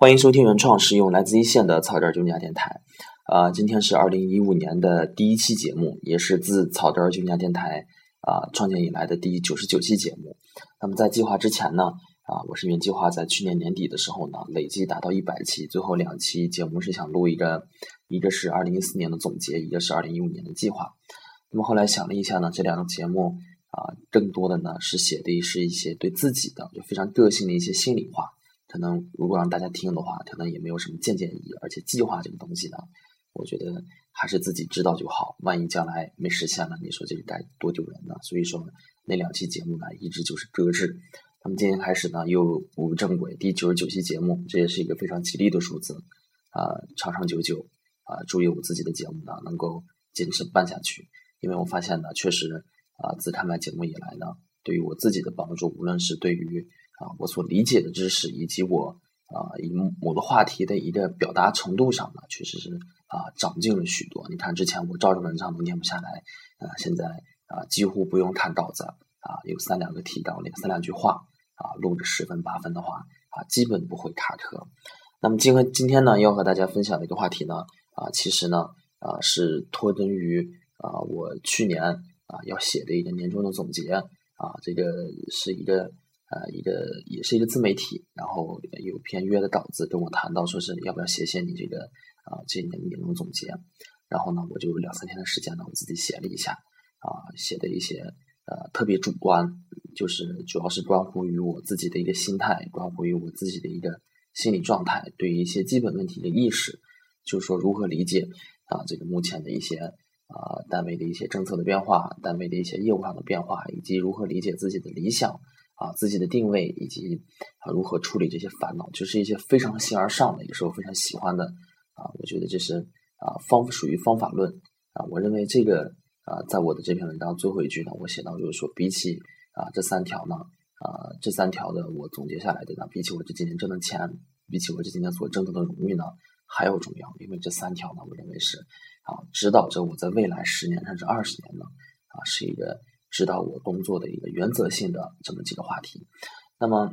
欢迎收听原创实用来自一线的草根儿军家电台。啊，今天是二零一五年的第一期节目，也是自草根儿军家电台啊创建以来的第九十九期节目。那么在计划之前呢，啊，我是原计划在去年年底的时候呢，累计达到一百期。最后两期节目是想录一个，一个是二零一四年的总结，一个是二零一五年的计划。那么后来想了一下呢，这两个节目啊，更多的呢是写的是一些对自己的就非常个性的一些心里话。可能如果让大家听的话，可能也没有什么借鉴意义。而且计划这个东西呢，我觉得还是自己知道就好。万一将来没实现了，你说这个该多丢人呢？所以说那两期节目呢，一直就是搁置。那么今天开始呢，又步入正轨，第九十九期节目，这也是一个非常吉利的数字啊，长长久久啊，祝愿我自己的节目呢能够坚持办下去。因为我发现呢，确实啊，自开麦节目以来呢，对于我自己的帮助，无论是对于啊，我所理解的知识以及我啊，以某个话题的一个表达程度上呢，确实是啊，长进了许多。你看之前我照着文章都念不下来，啊，现在啊，几乎不用看稿子啊，有三两个提纲，两三两句话啊，录着十分八分的话啊，基本不会卡壳。那么今和今天呢，要和大家分享的一个话题呢，啊，其实呢，啊，是脱根于啊，我去年啊要写的一个年终的总结啊，这个是一个。呃，一个也是一个自媒体，然后有篇约的稿子跟我谈到，说是要不要写写你这个啊这一年的年终总结，然后呢，我就两三天的时间呢，我自己写了一下，啊，写的一些呃特别主观，就是主要是关乎于我自己的一个心态，关乎于我自己的一个心理状态，对于一些基本问题的意识，就是说如何理解啊这个目前的一些啊单位的一些政策的变化，单位的一些业务上的变化，以及如何理解自己的理想。啊，自己的定位以及啊如何处理这些烦恼，就是一些非常形而上的，也是我非常喜欢的啊。我觉得这是啊方属于方法论啊。我认为这个啊，在我的这篇文章最后一句呢，我写到就是说，比起啊这三条呢啊这三条的我总结下来的呢，比起我这几年挣的钱，比起我这几年所挣得的荣誉呢，还要重要。因为这三条呢，我认为是啊指导着我在未来十年甚至二十年呢啊是一个。指导我工作的一个原则性的这么几个话题。那么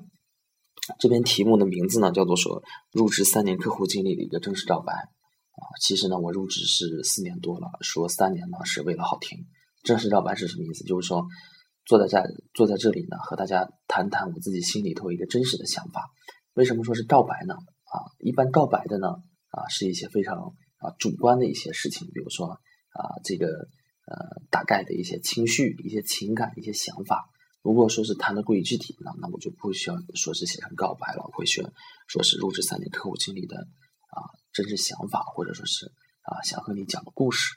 这篇题目的名字呢，叫做说入职三年客户经理的一个正式告白啊。其实呢，我入职是四年多了，说三年呢是为了好听。正式告白是什么意思？就是说坐在这坐在这里呢，和大家谈谈我自己心里头一个真实的想法。为什么说是告白呢？啊，一般告白的呢啊，是一些非常啊主观的一些事情，比如说啊这个。呃，大概的一些情绪、一些情感、一些想法。如果说是谈的过于具体呢，那我就不需要说是写成告白了，会选说是入职三年客户经理的啊真实想法，或者说是啊想和你讲的故事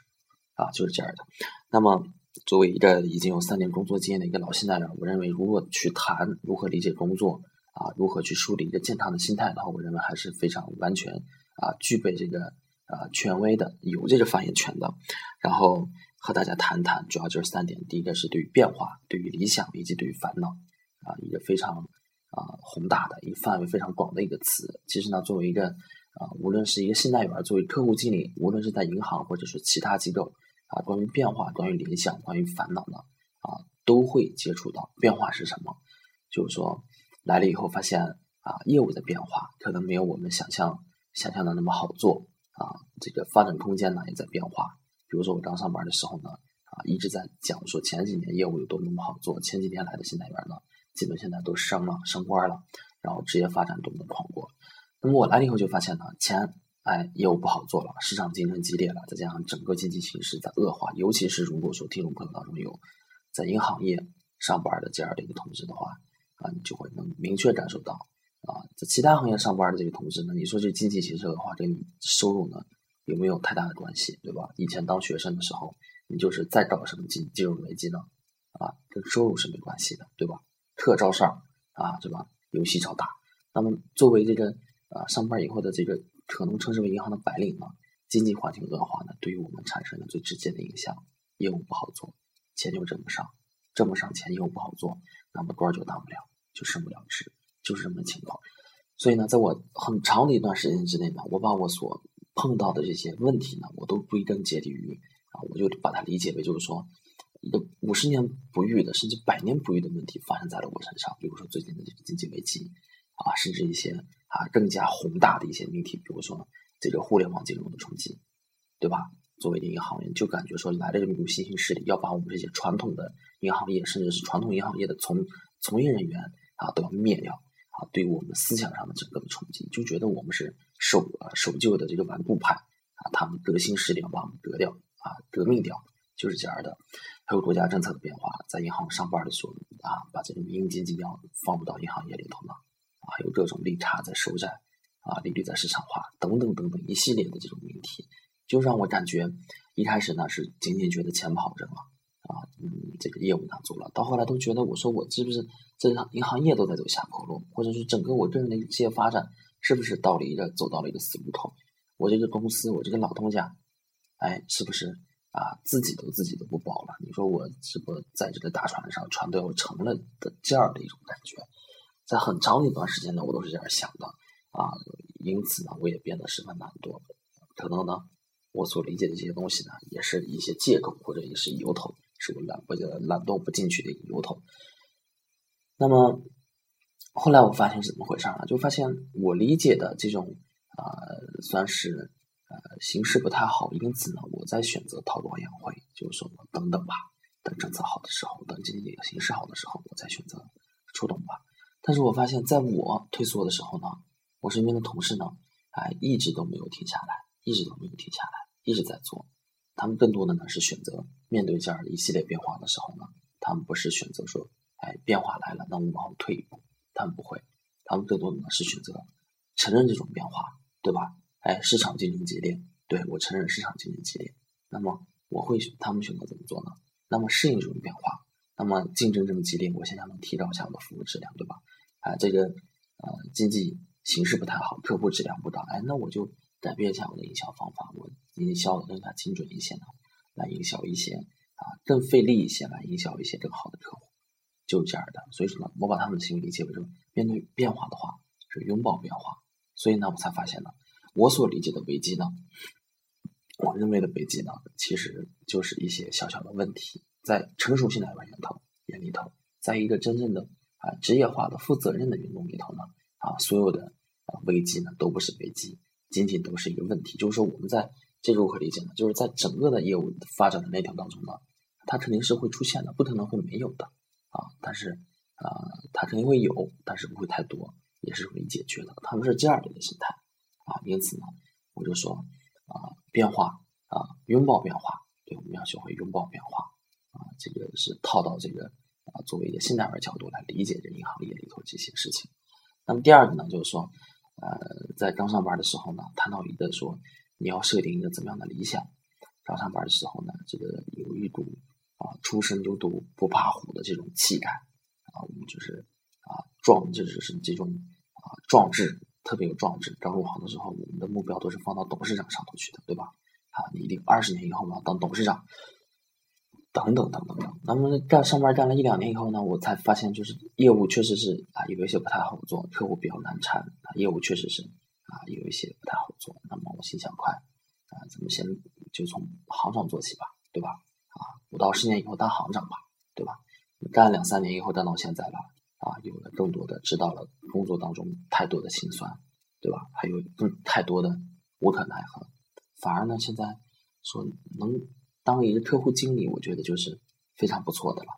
啊，就是这样的。那么，作为一个已经有三年工作经验的一个老现代人，我认为如果去谈如何理解工作啊，如何去树立一个健康的心态的话，我认为还是非常完全啊具备这个啊权威的，有这个发言权的。然后。和大家谈谈，主要就是三点。第一个是对于变化、对于理想以及对于烦恼，啊，一个非常啊宏大的、一个范围非常广的一个词。其实呢，作为一个啊，无论是一个信贷员，作为客户经理，无论是在银行或者是其他机构，啊，关于变化、关于理想、关于烦恼呢，啊，都会接触到。变化是什么？就是说来了以后发现啊，业务在变化，可能没有我们想象想象的那么好做啊，这个发展空间呢也在变化。比如说我刚上班的时候呢，啊，一直在讲说前几年业务有多么多么好做，前几年来的新代员呢，基本现在都升了升官了，然后职业发展多么的广阔。那么我来了以后就发现呢，前哎业务不好做了，市场竞争激烈了，再加上整个经济形势在恶化，尤其是如果说听众朋友当中有在银行业上班的这样的一个同志的话，啊，你就会能明确感受到，啊，在其他行业上班的这个同志呢，你说这经济形势恶化，跟你收入呢？有没有太大的关系，对吧？以前当学生的时候，你就是再搞什么金金融危机呢，啊，跟收入是没关系的，对吧？特招上啊，对吧？游戏超大。那么作为这个啊上班以后的这个可能称之为银行的白领呢，经济环境恶化呢，对于我们产生了最直接的影响，业务不好做，钱就挣不上，挣不上钱，业务不好做，那么官就当不了，就升不了职，就是这么情况。所以呢，在我很长的一段时间之内呢，我把我所碰到的这些问题呢，我都归根结底于啊，我就把它理解为就是说，一个五十年不遇的，甚至百年不遇的问题发生在了我身上。比如说最近的这个经济危机啊，甚至一些啊更加宏大的一些命题，比如说这个互联网金融的冲击，对吧？作为一个银行业，就感觉说来了这么一股新兴势力，要把我们这些传统的银行业，甚至是传统银行业的从从业人员啊，都要灭掉啊！对于我们思想上的整个的冲击，就觉得我们是守啊守旧的这个顽固派啊，他们革新势力把我们革掉啊，革命掉，就是这样的。还有国家政策的变化，在银行上班的时候啊，把这个民营经济要放不到银行业里头呢啊，还有各种利差在收窄啊，利率在市场化等等等等一系列的这种问题。就让我感觉，一开始呢是仅仅觉得钱跑扔了啊，嗯，这个业务难做了。到后来都觉得，我说我是不是这银行业都在走下坡路，或者是整个我个人的职业发展是不是到了一个走到了一个死胡同？我这个公司，我这个老东家，哎，是不是啊自己都自己都不保了？你说我是不在这个大船上，船都要沉了的这样的一种感觉，在很长一段时间呢，我都是这样想的啊，因此呢，我也变得十分懒惰，可能呢。我所理解的这些东西呢，也是一些借口或者也是由头，是我懒不懒惰不进去的一个由头。那么后来我发现是怎么回事呢？就发现我理解的这种啊，算是呃形势不太好，因此呢，我在选择韬光养晦，就是说等等吧，等政策好的时候，等经济形势好的时候，我再选择出动吧。但是我发现，在我退缩的时候呢，我身边的同事呢，哎，一直都没有停下来，一直都没有停下来。一直在做，他们更多的呢是选择面对这样一系列变化的时候呢，他们不是选择说，哎，变化来了，那我们往后退一步，他们不会，他们更多的呢是选择承认这种变化，对吧？哎，市场竞争激烈，对我承认市场竞争激烈，那么我会他们选择怎么做呢？那么适应这种变化，那么竞争这么激烈，我现在能提高一下我的服务质量，对吧？啊，这个呃经济形势不太好，客户质量不高，哎，那我就。改变一下我的营销方法，我营销的更加精准一些呢，来营销一些啊更费力一些，来营销一些更好的客户，就是这样的。所以说呢，我把他们的心理理解为什么面对变化的话是拥抱变化。所以呢，我才发现呢，我所理解的危机呢，我认为的危机呢，其实就是一些小小的问题，在成熟性的人员头眼里头，在一个真正的啊职业化的负责任的员工里头呢，啊所有的啊危机呢都不是危机。仅仅都是一个问题，就是说我们在这如何理解呢？就是在整个的业务发展的链条当中呢，它肯定是会出现的，不可能会没有的啊。但是啊，它肯定会有，但是不会太多，也是容易解决的。他们是这样的一个心态啊，因此呢，我就说啊，变化啊，拥抱变化，对，我们要学会拥抱变化啊。这个是套到这个啊，作为一个现代人角度来理解这银行业里头这些事情。那么第二个呢，就是说。呃，在刚上班的时候呢，谈到一个说你要设定一个怎么样的理想。刚上班的时候呢，这个有一股啊初生牛犊不怕虎的这种气概啊，我们就是啊壮，就是是这种啊壮志，特别有壮志。刚入行的时候，我们的目标都是放到董事长上头去的，对吧？啊，你一定二十年以后要当董事长。等等等等等，那么干上班干了一两年以后呢，我才发现就是业务确实是啊有一些不太好做，客户比较难缠啊，业务确实是啊有一些不太好做。那么我心想，快啊，咱们先就从行长做起吧，对吧？五到十年以后当行长吧，对吧？干两三年以后干到现在了啊，有了更多的知道了工作当中太多的辛酸，对吧？还有更太多的无可奈何，反而呢现在说能。当一个客户经理，我觉得就是非常不错的了。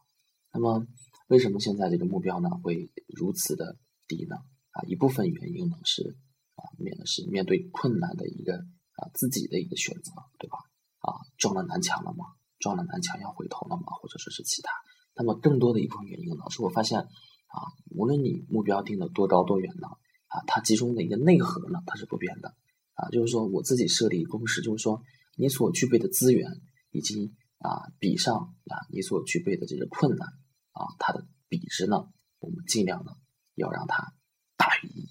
那么，为什么现在这个目标呢会如此的低呢？啊，一部分原因呢是啊面是面对困难的一个啊自己的一个选择，对吧？啊撞了南墙了吗？撞了南墙要回头了吗？或者说是其他？那么更多的一部分原因呢，是我发现啊，无论你目标定的多高多远呢，啊，它其中的一个内核呢，它是不变的。啊，就是说我自己设立公式，就是说你所具备的资源。以及啊，比上啊，你所具备的这个困难啊，它的比值呢，我们尽量呢要让它大于一，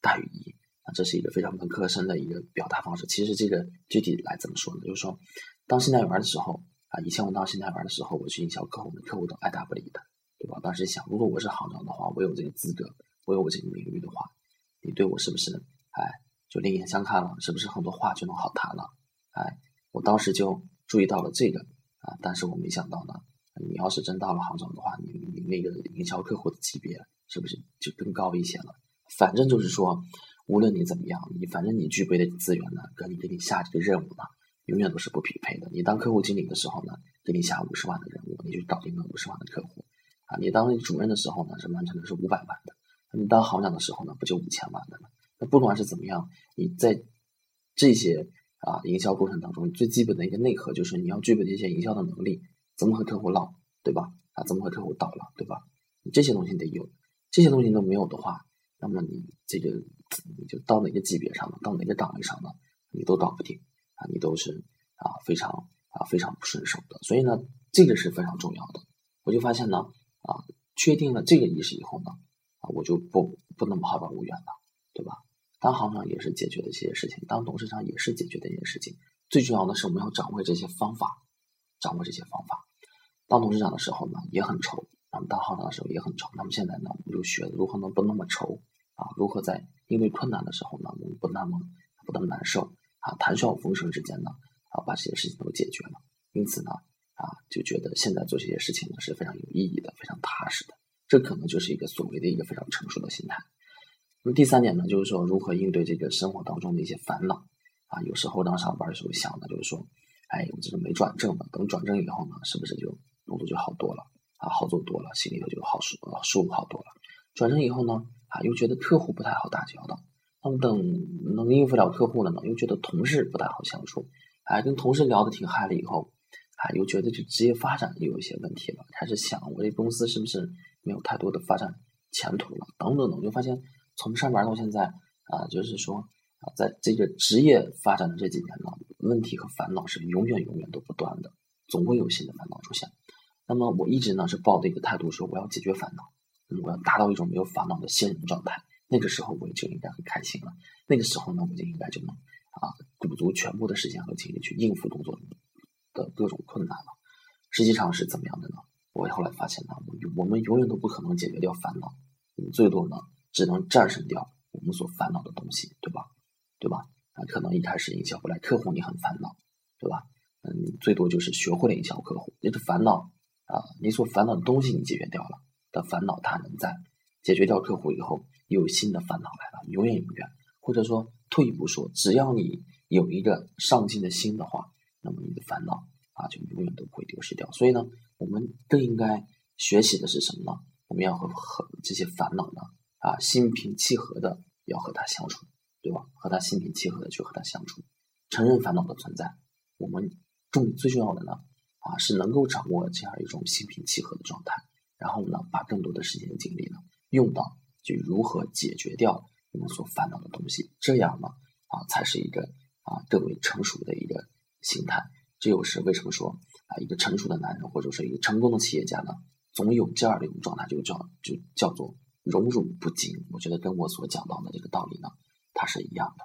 大于一啊，这是一个非常本科生的一个表达方式。其实这个具体来怎么说呢？就是说，当信贷员的时候啊，以前我当信贷员的时候，我去营销客户，客户都爱答不理的，对吧？当时想，如果我是行长的话，我有这个资格，我有我这个名誉的话，你对我是不是哎就另眼相看了？是不是很多话就能好谈了？哎，我当时就。注意到了这个啊，但是我没想到呢，你要是真到了行长的话，你你那个营销客户的级别是不是就更高一些了？反正就是说，无论你怎么样，你反正你具备的资源呢，跟你给你下这个任务呢，永远都是不匹配的。你当客户经理的时候呢，给你下五十万的任务，你就搞定了五十万的客户啊。你当主任的时候呢，是完成的是五百万的。你当行长的时候呢，不就五千万的吗？那不管是怎么样，你在这些啊营销过程当中，最基本的一个内核就是你要具备这些营销的能力，怎么和客户唠，对吧？啊，怎么和客户叨唠，对吧？你这些东西得有，这些东西都没有的话，那么你这个你就到哪个级别上了？到哪个岗位上了？你都搞不定你都是啊非常啊非常不顺手的。所以呢，这个是非常重要的。我就发现呢，啊，确定了这个意识以后呢。啊，我就不不那么好高骛远了，对吧？当行长也是解决的这些事情，当董事长也是解决的一些事情。最重要的是，我们要掌握这些方法，掌握这些方法。当董事长的时候呢，也很愁；那么当行长的时候也很愁。那么现在呢，我们就学如何能不那么愁啊？如何在应对困难的时候呢，我们不那么不那么难受啊？谈笑风生之间呢，啊，把这些事情都解决了。因此呢，啊，就觉得现在做这些事情呢是非常有意义的，非常踏实的。这可能就是一个所谓的一个非常成熟的心态。那么第三点呢，就是说如何应对这个生活当中的一些烦恼啊。有时候当上班的时候想的就是说，哎，我这个没转正的，等转正以后呢，是不是就工作就好多了啊，好做多了，心里头就好舒舒服好多了。转正以后呢，啊，又觉得客户不太好打交道。那么等能应付了客户了呢，又觉得同事不太好相处。哎，跟同事聊得挺嗨了以后，啊，又觉得这职业发展有一些问题了，开始想我这公司是不是？没有太多的发展前途了，等等的，我就发现从上班到现在啊，就是说啊，在这个职业发展的这几年呢，问题和烦恼是永远永远都不断的，总会有新的烦恼出现。那么我一直呢是抱的一个态度，说我要解决烦恼，我要达到一种没有烦恼的仙人状态。那个时候我也就应该很开心了，那个时候呢我就应该就能啊鼓足全部的时间和精力去应付工作的各种困难了。实际上是怎么样的呢？我后来发现呢，我们永远都不可能解决掉烦恼，我们最多呢只能战胜掉我们所烦恼的东西，对吧？对吧？啊，可能一开始营销不来客户，你很烦恼，对吧？嗯，最多就是学会了营销客户，你的烦恼啊，你所烦恼的东西你解决掉了，的烦恼它能在解决掉客户以后，有新的烦恼来了，永远永远。或者说退一步说，只要你有一个上进的心的话，那么你的烦恼啊就永远都不会丢失掉。所以呢。我们更应该学习的是什么呢？我们要和和这些烦恼呢啊心平气和的要和他相处，对吧？和他心平气和的去和他相处，承认烦恼的存在。我们重最重要的呢啊是能够掌握这样一种心平气和的状态，然后呢把更多的时间精力呢用到去如何解决掉我们所烦恼的东西，这样呢啊才是一个啊更为成熟的一个心态。这又是为什么说？啊，一个成熟的男人，或者说一个成功的企业家呢，总有这样的一种状态，就叫就叫做荣辱不惊。我觉得跟我所讲到的这个道理呢，它是一样的。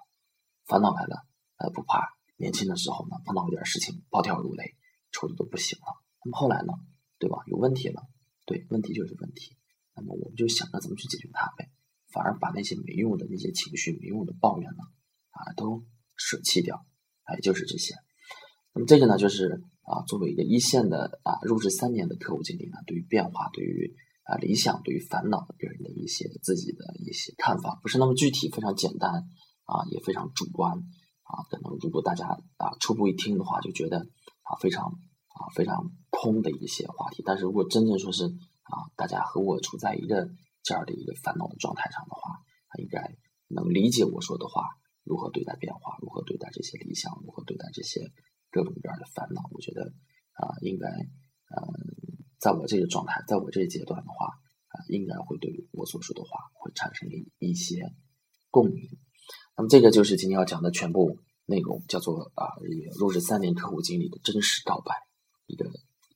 烦恼来了，呃，不怕。年轻的时候呢，碰到一点事情，暴跳如雷，愁的都不行了。那么后来呢，对吧？有问题了，对，问题就是问题。那么我们就想着怎么去解决它呗，反而把那些没用的那些情绪、没用的抱怨呢，啊，都舍弃掉。哎，就是这些。那么这个呢，就是啊，作为一个一线的啊，入职三年的客户经理呢，对于变化、对于啊理想、对于烦恼的别人的一些自己的一些看法，不是那么具体，非常简单啊，也非常主观啊。可能如果大家啊初步一听的话，就觉得啊非常啊非常空的一些话题。但是如果真正说是啊，大家和我处在一个这样的一个烦恼的状态上的话，他应该能理解我说的话，如何对待变化，如何对待这些理想，如何对待这些。各种各样的烦恼，我觉得啊，应该呃，在我这个状态，在我这个阶段的话啊，应该会对我所说的话会产生一一些共鸣。那么，这个就是今天要讲的全部内容，叫做啊，入职三年客户经理的真实告白，一个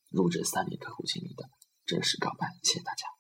入职三年客户经理的正式告白。谢谢大家。